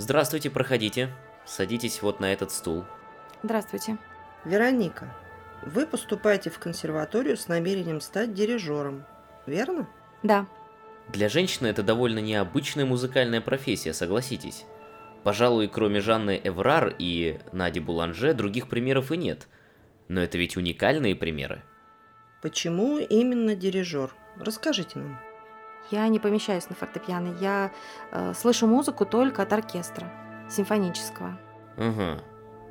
Здравствуйте, проходите. Садитесь вот на этот стул. Здравствуйте. Вероника, вы поступаете в консерваторию с намерением стать дирижером, верно? Да. Для женщины это довольно необычная музыкальная профессия, согласитесь. Пожалуй, кроме Жанны Эврар и Нади Буланже, других примеров и нет. Но это ведь уникальные примеры. Почему именно дирижер? Расскажите нам. Я не помещаюсь на фортепиано. Я э, слышу музыку только от оркестра, симфонического. Ага.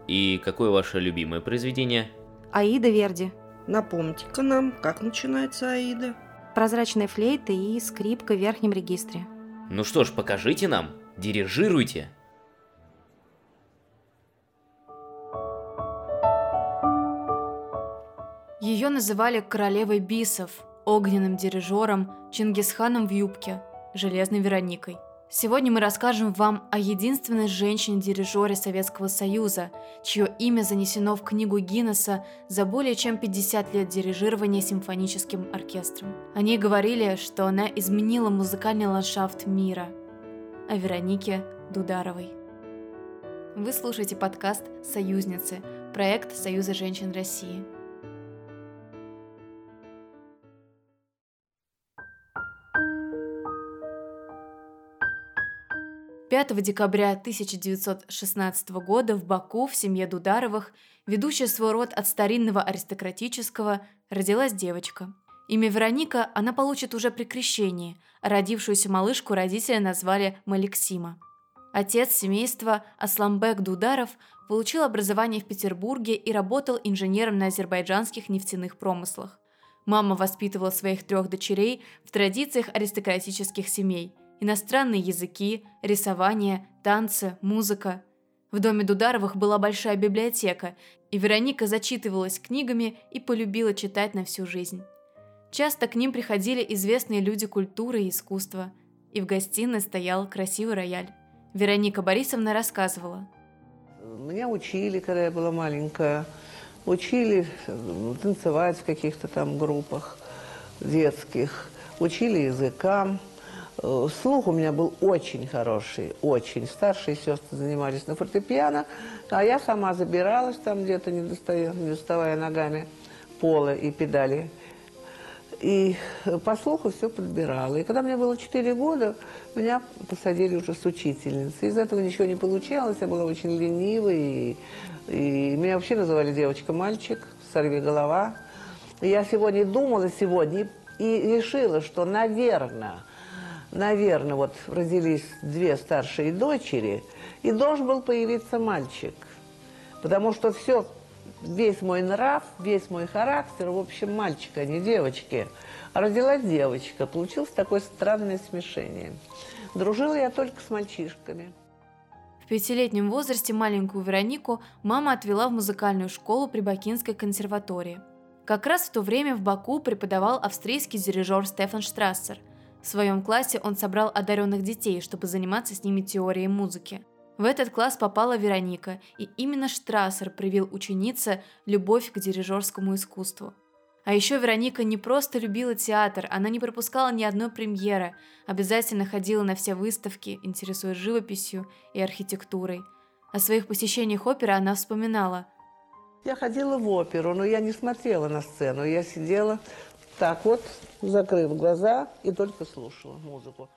И какое ваше любимое произведение? Аида Верди. Напомните-ка нам, как начинается Аида. Прозрачные флейты и скрипка в верхнем регистре. Ну что ж, покажите нам. Дирижируйте. Ее называли королевой бисов, огненным дирижером, Чингисханом в юбке, железной Вероникой. Сегодня мы расскажем вам о единственной женщине-дирижере Советского Союза, чье имя занесено в книгу Гиннесса за более чем 50 лет дирижирования симфоническим оркестром. О ней говорили, что она изменила музыкальный ландшафт мира. О Веронике Дударовой. Вы слушаете подкаст «Союзницы», проект Союза женщин России – 5 декабря 1916 года в Баку в семье Дударовых, ведущая свой род от старинного аристократического, родилась девочка. Имя Вероника она получит уже при крещении, родившуюся малышку родители назвали Малексима. Отец семейства Асламбек Дударов получил образование в Петербурге и работал инженером на азербайджанских нефтяных промыслах. Мама воспитывала своих трех дочерей в традициях аристократических семей – иностранные языки, рисование, танцы, музыка. В доме Дударовых была большая библиотека, и Вероника зачитывалась книгами и полюбила читать на всю жизнь. Часто к ним приходили известные люди культуры и искусства, и в гостиной стоял красивый рояль. Вероника Борисовна рассказывала. Меня учили, когда я была маленькая. Учили э, танцевать в каких-то там группах детских. Учили языкам. Э, слух у меня был очень хороший, очень. Старшие сестры занимались на фортепиано, а я сама забиралась там где-то, не, доставая ногами пола и педали. И по слуху все подбирала. И когда мне было 4 года, меня посадили уже с учительницей. Из этого ничего не получалось, я была очень ленивой. И, и меня вообще называли девочка-мальчик, сорви голова. И я сегодня думала сегодня и решила, что, наверное, наверное, вот родились две старшие дочери, и должен был появиться мальчик. Потому что все, весь мой нрав, весь мой характер, в общем, мальчик, а не девочки. А родилась девочка, получилось такое странное смешение. Дружила я только с мальчишками. В пятилетнем возрасте маленькую Веронику мама отвела в музыкальную школу при Бакинской консерватории. Как раз в то время в Баку преподавал австрийский дирижер Стефан Штрассер, в своем классе он собрал одаренных детей, чтобы заниматься с ними теорией музыки. В этот класс попала Вероника, и именно Штрассер привил ученице любовь к дирижерскому искусству. А еще Вероника не просто любила театр, она не пропускала ни одной премьеры, обязательно ходила на все выставки, интересуясь живописью и архитектурой. О своих посещениях оперы она вспоминала. Я ходила в оперу, но я не смотрела на сцену. Я сидела так вот, закрыв глаза и только слушала музыку.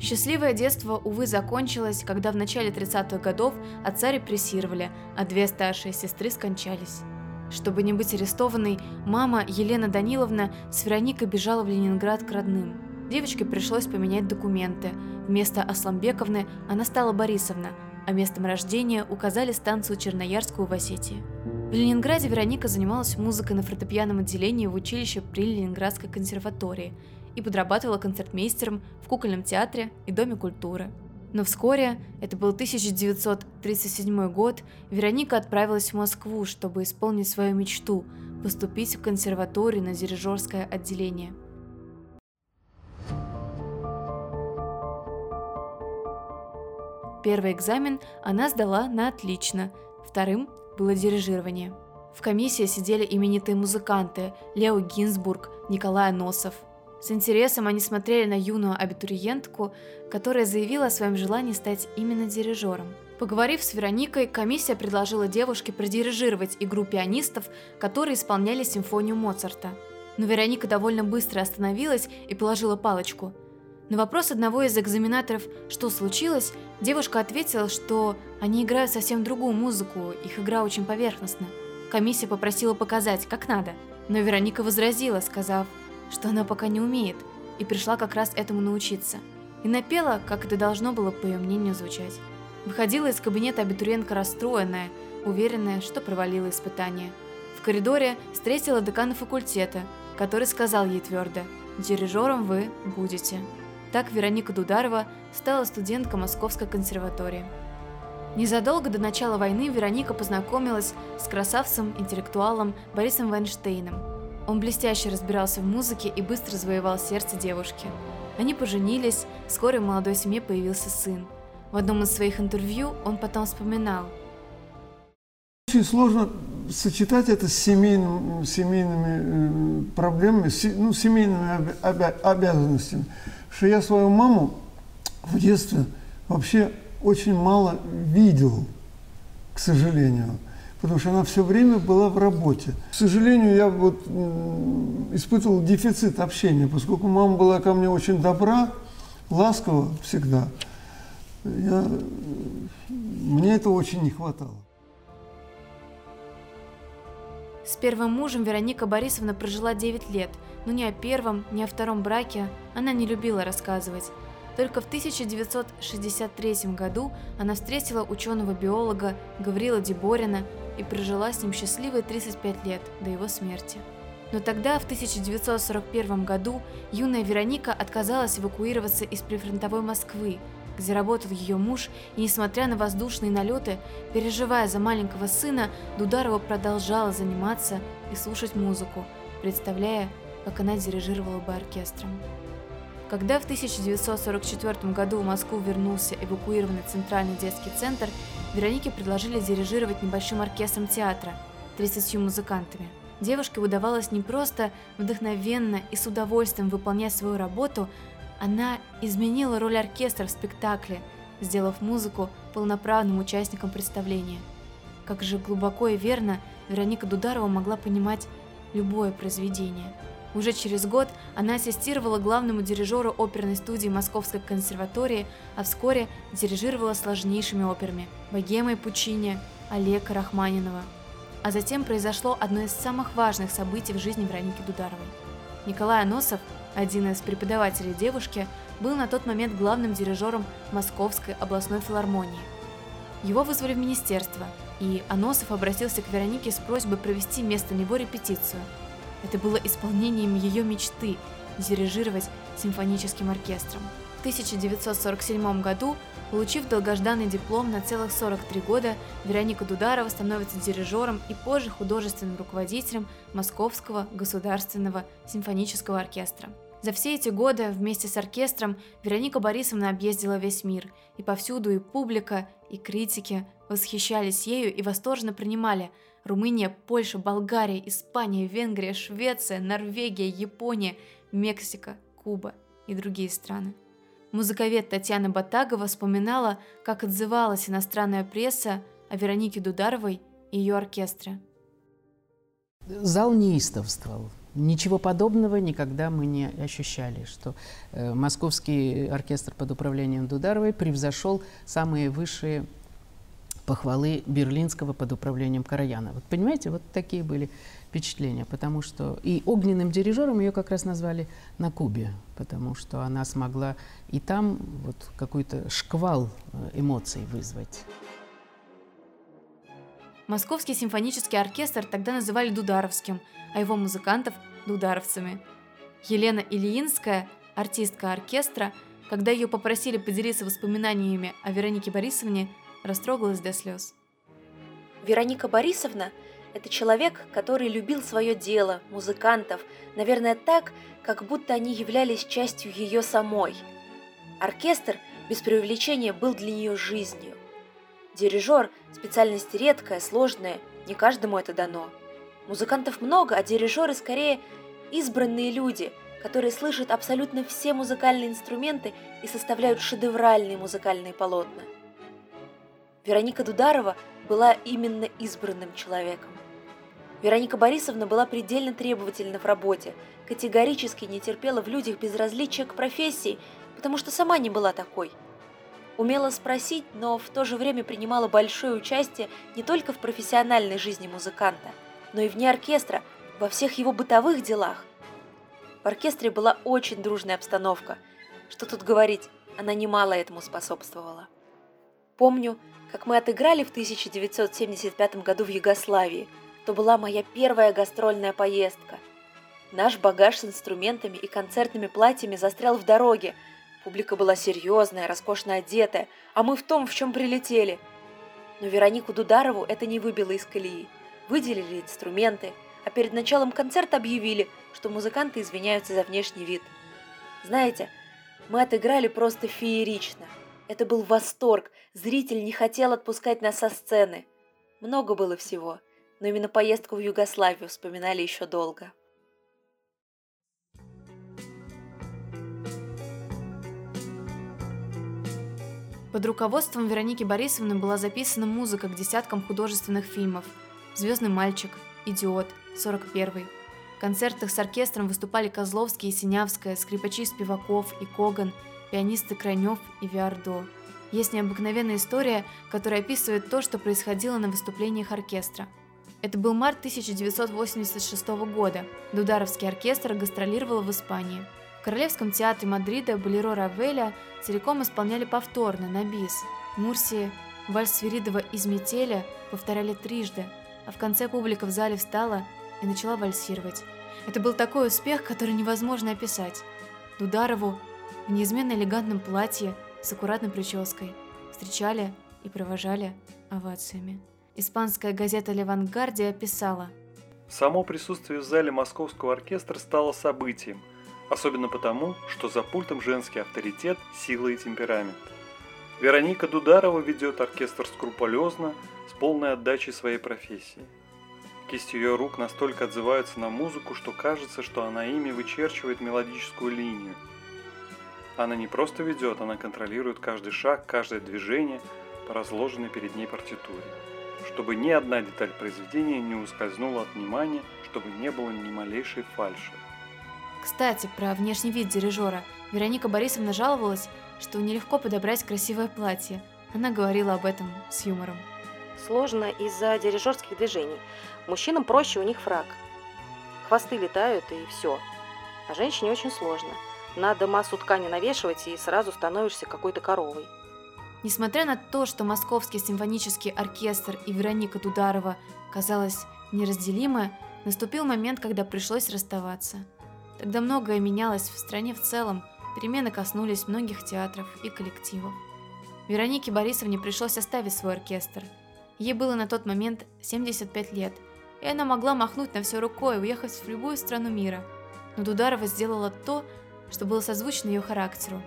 Счастливое детство, увы, закончилось, когда в начале 30-х годов отца репрессировали, а две старшие сестры скончались. Чтобы не быть арестованной, мама Елена Даниловна с Вероникой бежала в Ленинград к родным. Девочке пришлось поменять документы. Вместо Асламбековны она стала Борисовна – а местом рождения указали станцию Черноярскую в Осетии. В Ленинграде Вероника занималась музыкой на фортепианном отделении в училище при Ленинградской консерватории и подрабатывала концертмейстером в кукольном театре и Доме культуры. Но вскоре, это был 1937 год, Вероника отправилась в Москву, чтобы исполнить свою мечту – поступить в консерваторию на дирижерское отделение – Первый экзамен она сдала на отлично, вторым было дирижирование. В комиссии сидели именитые музыканты Лео Гинзбург, Николай Носов. С интересом они смотрели на юную абитуриентку, которая заявила о своем желании стать именно дирижером. Поговорив с Вероникой, комиссия предложила девушке продирижировать игру пианистов, которые исполняли симфонию Моцарта. Но Вероника довольно быстро остановилась и положила палочку. На вопрос одного из экзаменаторов «что случилось?», девушка ответила, что они играют совсем другую музыку, их игра очень поверхностна. Комиссия попросила показать, как надо, но Вероника возразила, сказав, что она пока не умеет, и пришла как раз этому научиться. И напела, как это должно было, по ее мнению, звучать. Выходила из кабинета абитуриентка расстроенная, уверенная, что провалила испытание. В коридоре встретила декана факультета, который сказал ей твердо «Дирижером вы будете». Так Вероника Дударова стала студенткой Московской консерватории. Незадолго до начала войны Вероника познакомилась с красавцем-интеллектуалом Борисом Вайнштейном. Он блестяще разбирался в музыке и быстро завоевал сердце девушки. Они поженились, вскоре в молодой семье появился сын. В одном из своих интервью он потом вспоминал. Очень сложно сочетать это с семейным, семейными э, проблемами, ну, семейными обя обязанностями. Что я свою маму в детстве вообще очень мало видел, к сожалению, потому что она все время была в работе. К сожалению, я вот испытывал дефицит общения, поскольку мама была ко мне очень добра, ласкова всегда. Я, мне этого очень не хватало. С первым мужем Вероника Борисовна прожила 9 лет, но ни о первом, ни о втором браке она не любила рассказывать. Только в 1963 году она встретила ученого-биолога Гаврила Деборина и прожила с ним счастливые 35 лет до его смерти. Но тогда, в 1941 году, юная Вероника отказалась эвакуироваться из прифронтовой Москвы, где работал ее муж, и несмотря на воздушные налеты, переживая за маленького сына, Дударова продолжала заниматься и слушать музыку, представляя, как она дирижировала бы оркестром. Когда в 1944 году в Москву вернулся эвакуированный Центральный детский центр, Веронике предложили дирижировать небольшим оркестром театра, 30 музыкантами. Девушке удавалось не просто вдохновенно и с удовольствием выполнять свою работу, она изменила роль оркестра в спектакле, сделав музыку полноправным участником представления. Как же глубоко и верно Вероника Дударова могла понимать любое произведение – уже через год она ассистировала главному дирижеру оперной студии Московской консерватории, а вскоре дирижировала сложнейшими операми «Богемой Пучини», Олега Рахманинова. А затем произошло одно из самых важных событий в жизни Вероники Дударовой. Николай Аносов, один из преподавателей девушки, был на тот момент главным дирижером Московской областной филармонии. Его вызвали в министерство, и Аносов обратился к Веронике с просьбой провести вместо него репетицию – это было исполнением ее мечты – дирижировать симфоническим оркестром. В 1947 году, получив долгожданный диплом на целых 43 года, Вероника Дударова становится дирижером и позже художественным руководителем Московского государственного симфонического оркестра. За все эти годы вместе с оркестром Вероника Борисовна объездила весь мир, и повсюду и публика, и критики восхищались ею и восторженно принимали – Румыния, Польша, Болгария, Испания, Венгрия, Швеция, Норвегия, Япония, Мексика, Куба и другие страны. Музыковед Татьяна Батагова вспоминала, как отзывалась иностранная пресса о Веронике Дударовой и ее оркестре. Зал неистовствовал. Ничего подобного никогда мы не ощущали, что э, московский оркестр под управлением Дударовой превзошел самые высшие похвалы Берлинского под управлением Караяна. Вот понимаете, вот такие были впечатления, потому что и огненным дирижером ее как раз назвали на Кубе, потому что она смогла и там вот какой-то шквал э, эмоций вызвать. Московский симфонический оркестр тогда называли Дударовским, а его музыкантов – дударовцами. Елена Ильинская, артистка оркестра, когда ее попросили поделиться воспоминаниями о Веронике Борисовне, растрогалась до слез. Вероника Борисовна – это человек, который любил свое дело, музыкантов, наверное, так, как будто они являлись частью ее самой. Оркестр, без преувеличения, был для нее жизнью. Дирижер – специальность редкая, сложная, не каждому это дано. Музыкантов много, а дирижеры скорее избранные люди, которые слышат абсолютно все музыкальные инструменты и составляют шедевральные музыкальные полотна. Вероника Дударова была именно избранным человеком. Вероника Борисовна была предельно требовательна в работе, категорически не терпела в людях безразличия к профессии, потому что сама не была такой. Умела спросить, но в то же время принимала большое участие не только в профессиональной жизни музыканта, но и вне оркестра, во всех его бытовых делах. В оркестре была очень дружная обстановка. Что тут говорить, она немало этому способствовала. Помню, как мы отыграли в 1975 году в Югославии – то была моя первая гастрольная поездка. Наш багаж с инструментами и концертными платьями застрял в дороге. Публика была серьезная, роскошно одетая, а мы в том, в чем прилетели. Но Веронику Дударову это не выбило из колеи. Выделили инструменты, а перед началом концерта объявили, что музыканты извиняются за внешний вид. Знаете, мы отыграли просто феерично. Это был восторг, зритель не хотел отпускать нас со сцены. Много было всего но именно поездку в Югославию вспоминали еще долго. Под руководством Вероники Борисовны была записана музыка к десяткам художественных фильмов «Звездный мальчик», «Идиот», «41». В концертах с оркестром выступали Козловский и Синявская, скрипачи Спиваков и Коган, пианисты Крайнев и Виардо. Есть необыкновенная история, которая описывает то, что происходило на выступлениях оркестра – это был март 1986 года. Дударовский оркестр гастролировал в Испании. В Королевском театре Мадрида Болеро Равеля целиком исполняли повторно на бис. Мурсии вальс Свиридова из «Метеля» повторяли трижды, а в конце публика в зале встала и начала вальсировать. Это был такой успех, который невозможно описать. Дударову в неизменно элегантном платье с аккуратной прической встречали и провожали овациями. Испанская газета «Левангардия» писала Само присутствие в зале московского оркестра стало событием, особенно потому, что за пультом женский авторитет, сила и темперамент. Вероника Дударова ведет оркестр скрупулезно, с полной отдачей своей профессии. Кисти ее рук настолько отзываются на музыку, что кажется, что она ими вычерчивает мелодическую линию. Она не просто ведет, она контролирует каждый шаг, каждое движение по разложенной перед ней партитуре чтобы ни одна деталь произведения не ускользнула от внимания, чтобы не было ни малейшей фальши. Кстати, про внешний вид дирижера. Вероника Борисовна жаловалась, что нелегко подобрать красивое платье. Она говорила об этом с юмором. Сложно из-за дирижерских движений. Мужчинам проще, у них фраг. Хвосты летают и все. А женщине очень сложно. Надо массу ткани навешивать и сразу становишься какой-то коровой. Несмотря на то, что Московский симфонический оркестр и Вероника Дударова казалось неразделимы, наступил момент, когда пришлось расставаться. Тогда многое менялось в стране в целом, перемены коснулись многих театров и коллективов. Веронике Борисовне пришлось оставить свой оркестр. Ей было на тот момент 75 лет, и она могла махнуть на все рукой и уехать в любую страну мира. Но Дударова сделала то, что было созвучно ее характеру.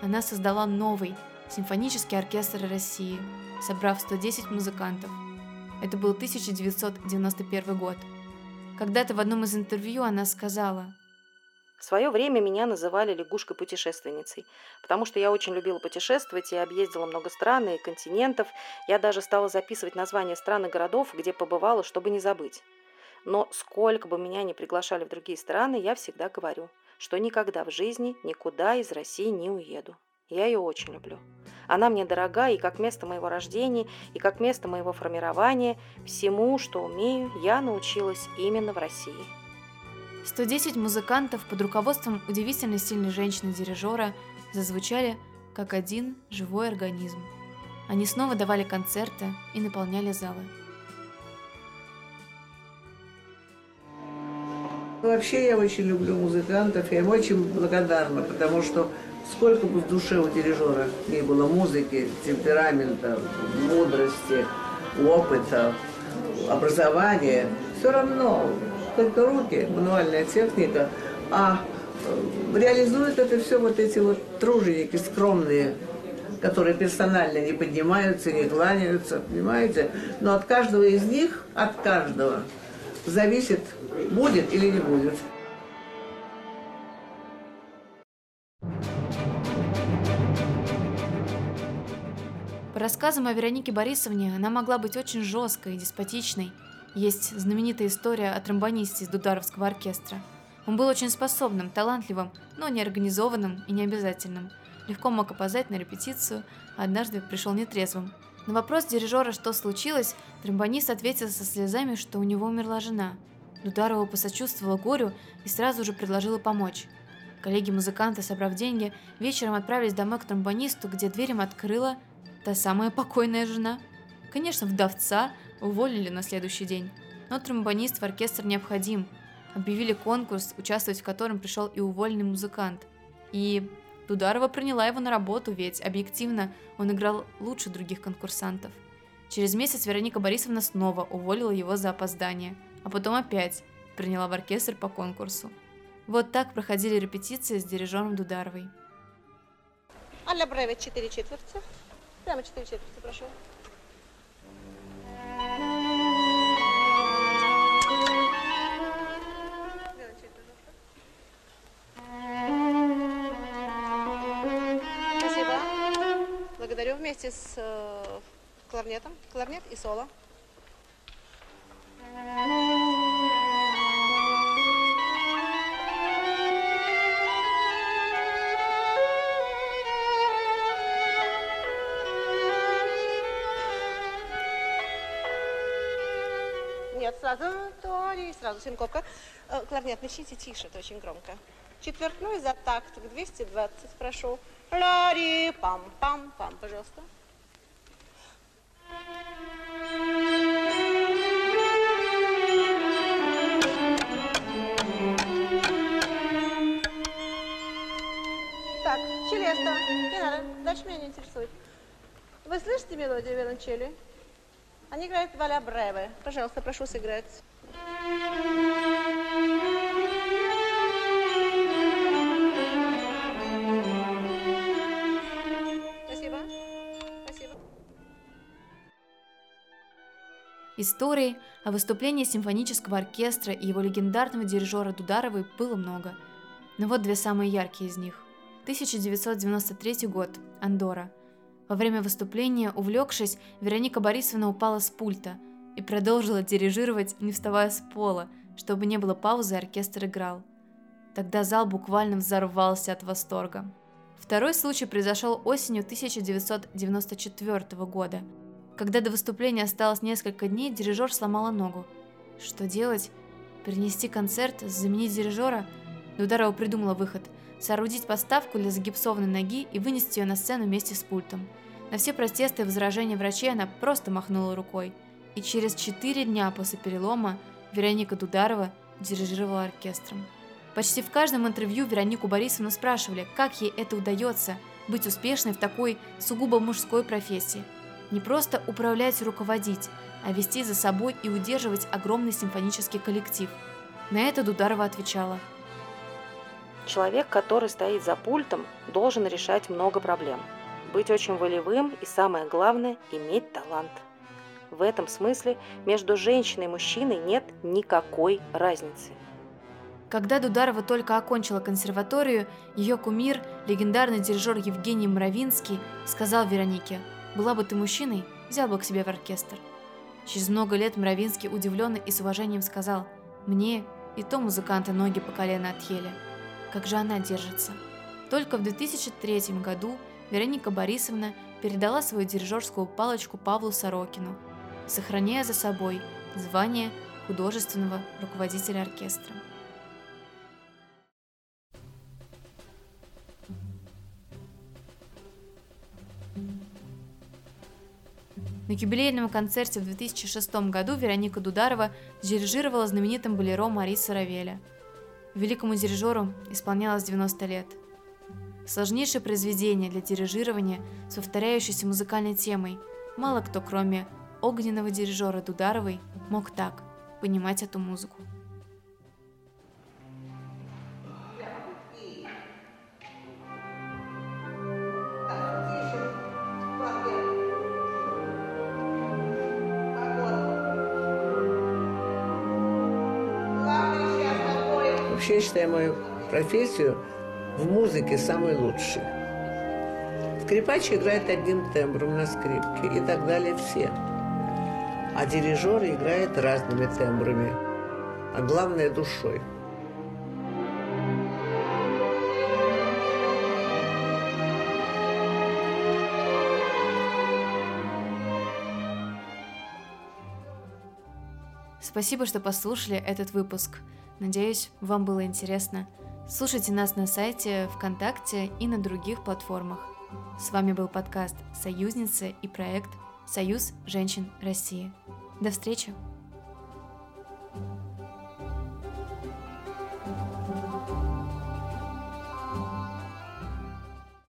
Она создала новый, Симфонический оркестр России, собрав 110 музыкантов. Это был 1991 год. Когда-то в одном из интервью она сказала, в свое время меня называли лягушкой-путешественницей, потому что я очень любила путешествовать и объездила много стран и континентов. Я даже стала записывать названия стран и городов, где побывала, чтобы не забыть. Но сколько бы меня ни приглашали в другие страны, я всегда говорю, что никогда в жизни никуда из России не уеду. Я ее очень люблю. Она мне дорога и как место моего рождения, и как место моего формирования. Всему, что умею, я научилась именно в России. 110 музыкантов под руководством удивительно сильной женщины-дирижера зазвучали как один живой организм. Они снова давали концерты и наполняли залы. Вообще я очень люблю музыкантов, я им очень благодарна, потому что Сколько бы в душе у дирижера не было музыки, темперамента, мудрости, опыта, образования, все равно только руки, мануальная техника, а э, реализуют это все вот эти вот труженики скромные, которые персонально не поднимаются, не кланяются, понимаете? Но от каждого из них, от каждого, зависит, будет или не будет. По рассказам о Веронике Борисовне, она могла быть очень жесткой и деспотичной. Есть знаменитая история о тромбонисте из Дударовского оркестра. Он был очень способным, талантливым, но неорганизованным и необязательным. Легко мог опоздать на репетицию, а однажды пришел нетрезвым. На вопрос дирижера, что случилось, тромбонист ответил со слезами, что у него умерла жена. Дударова посочувствовала горю и сразу же предложила помочь. Коллеги-музыканты, собрав деньги, вечером отправились домой к тромбонисту, где дверь им открыла та самая покойная жена. Конечно, вдовца уволили на следующий день, но тромбонист в оркестр необходим. Объявили конкурс, участвовать в котором пришел и уволенный музыкант. И Дударова приняла его на работу, ведь объективно он играл лучше других конкурсантов. Через месяц Вероника Борисовна снова уволила его за опоздание, а потом опять приняла в оркестр по конкурсу. Вот так проходили репетиции с дирижером Дударовой. Алля Бреве 4 четверти. Прямо 4 четверти, прошу. Вместе с э, кларнетом. Кларнет и соло. Нет, сразу то и сразу синкопка. Э, Кларнет начните тише, это очень громко. Четвертной за такт к 220, прошу. Ла-ри, пам-пам-пам, пожалуйста. Слышите мелодию виолончели? Они играют Валя Бреве. Пожалуйста, прошу сыграть. Спасибо. Спасибо. Историй о выступлении симфонического оркестра и его легендарного дирижера Дударовой было много. Но вот две самые яркие из них. 1993 год. Андора. Во время выступления, увлекшись, Вероника Борисовна упала с пульта и продолжила дирижировать, не вставая с пола, чтобы не было паузы, оркестр играл. Тогда зал буквально взорвался от восторга. Второй случай произошел осенью 1994 года. Когда до выступления осталось несколько дней, дирижер сломала ногу. Что делать? Перенести концерт, заменить дирижера? Дударова придумала выход – соорудить подставку для загипсованной ноги и вынести ее на сцену вместе с пультом. На все протесты и возражения врачей она просто махнула рукой. И через четыре дня после перелома Вероника Дударова дирижировала оркестром. Почти в каждом интервью Веронику Борисовну спрашивали, как ей это удается быть успешной в такой сугубо мужской профессии. Не просто управлять и руководить, а вести за собой и удерживать огромный симфонический коллектив. На это Дударова отвечала. Человек, который стоит за пультом, должен решать много проблем. Быть очень волевым и, самое главное, иметь талант. В этом смысле между женщиной и мужчиной нет никакой разницы. Когда Дударова только окончила консерваторию, ее кумир, легендарный дирижер Евгений Мравинский, сказал Веронике, «Была бы ты мужчиной, взял бы к себе в оркестр». Через много лет Мравинский удивленный и с уважением сказал, «Мне и то музыканты ноги по колено отъели. Как же она держится?» Только в 2003 году Вероника Борисовна передала свою дирижерскую палочку Павлу Сорокину, сохраняя за собой звание художественного руководителя оркестра. На юбилейном концерте в 2006 году Вероника Дударова дирижировала знаменитым болеро Мариса Равеля. Великому дирижеру исполнялось 90 лет. Сложнейшее произведение для дирижирования с повторяющейся музыкальной темой. Мало кто, кроме огненного дирижера Дударовой, мог так понимать эту музыку. Я мою профессию в музыке самой лучшей. Скрипач играет одним тембром на скрипке и так далее все. А дирижер играет разными тембрами, а главное душой. Спасибо, что послушали этот выпуск. Надеюсь, вам было интересно. Слушайте нас на сайте, ВКонтакте и на других платформах. С вами был подкаст «Союзницы» и проект «Союз женщин России». До встречи!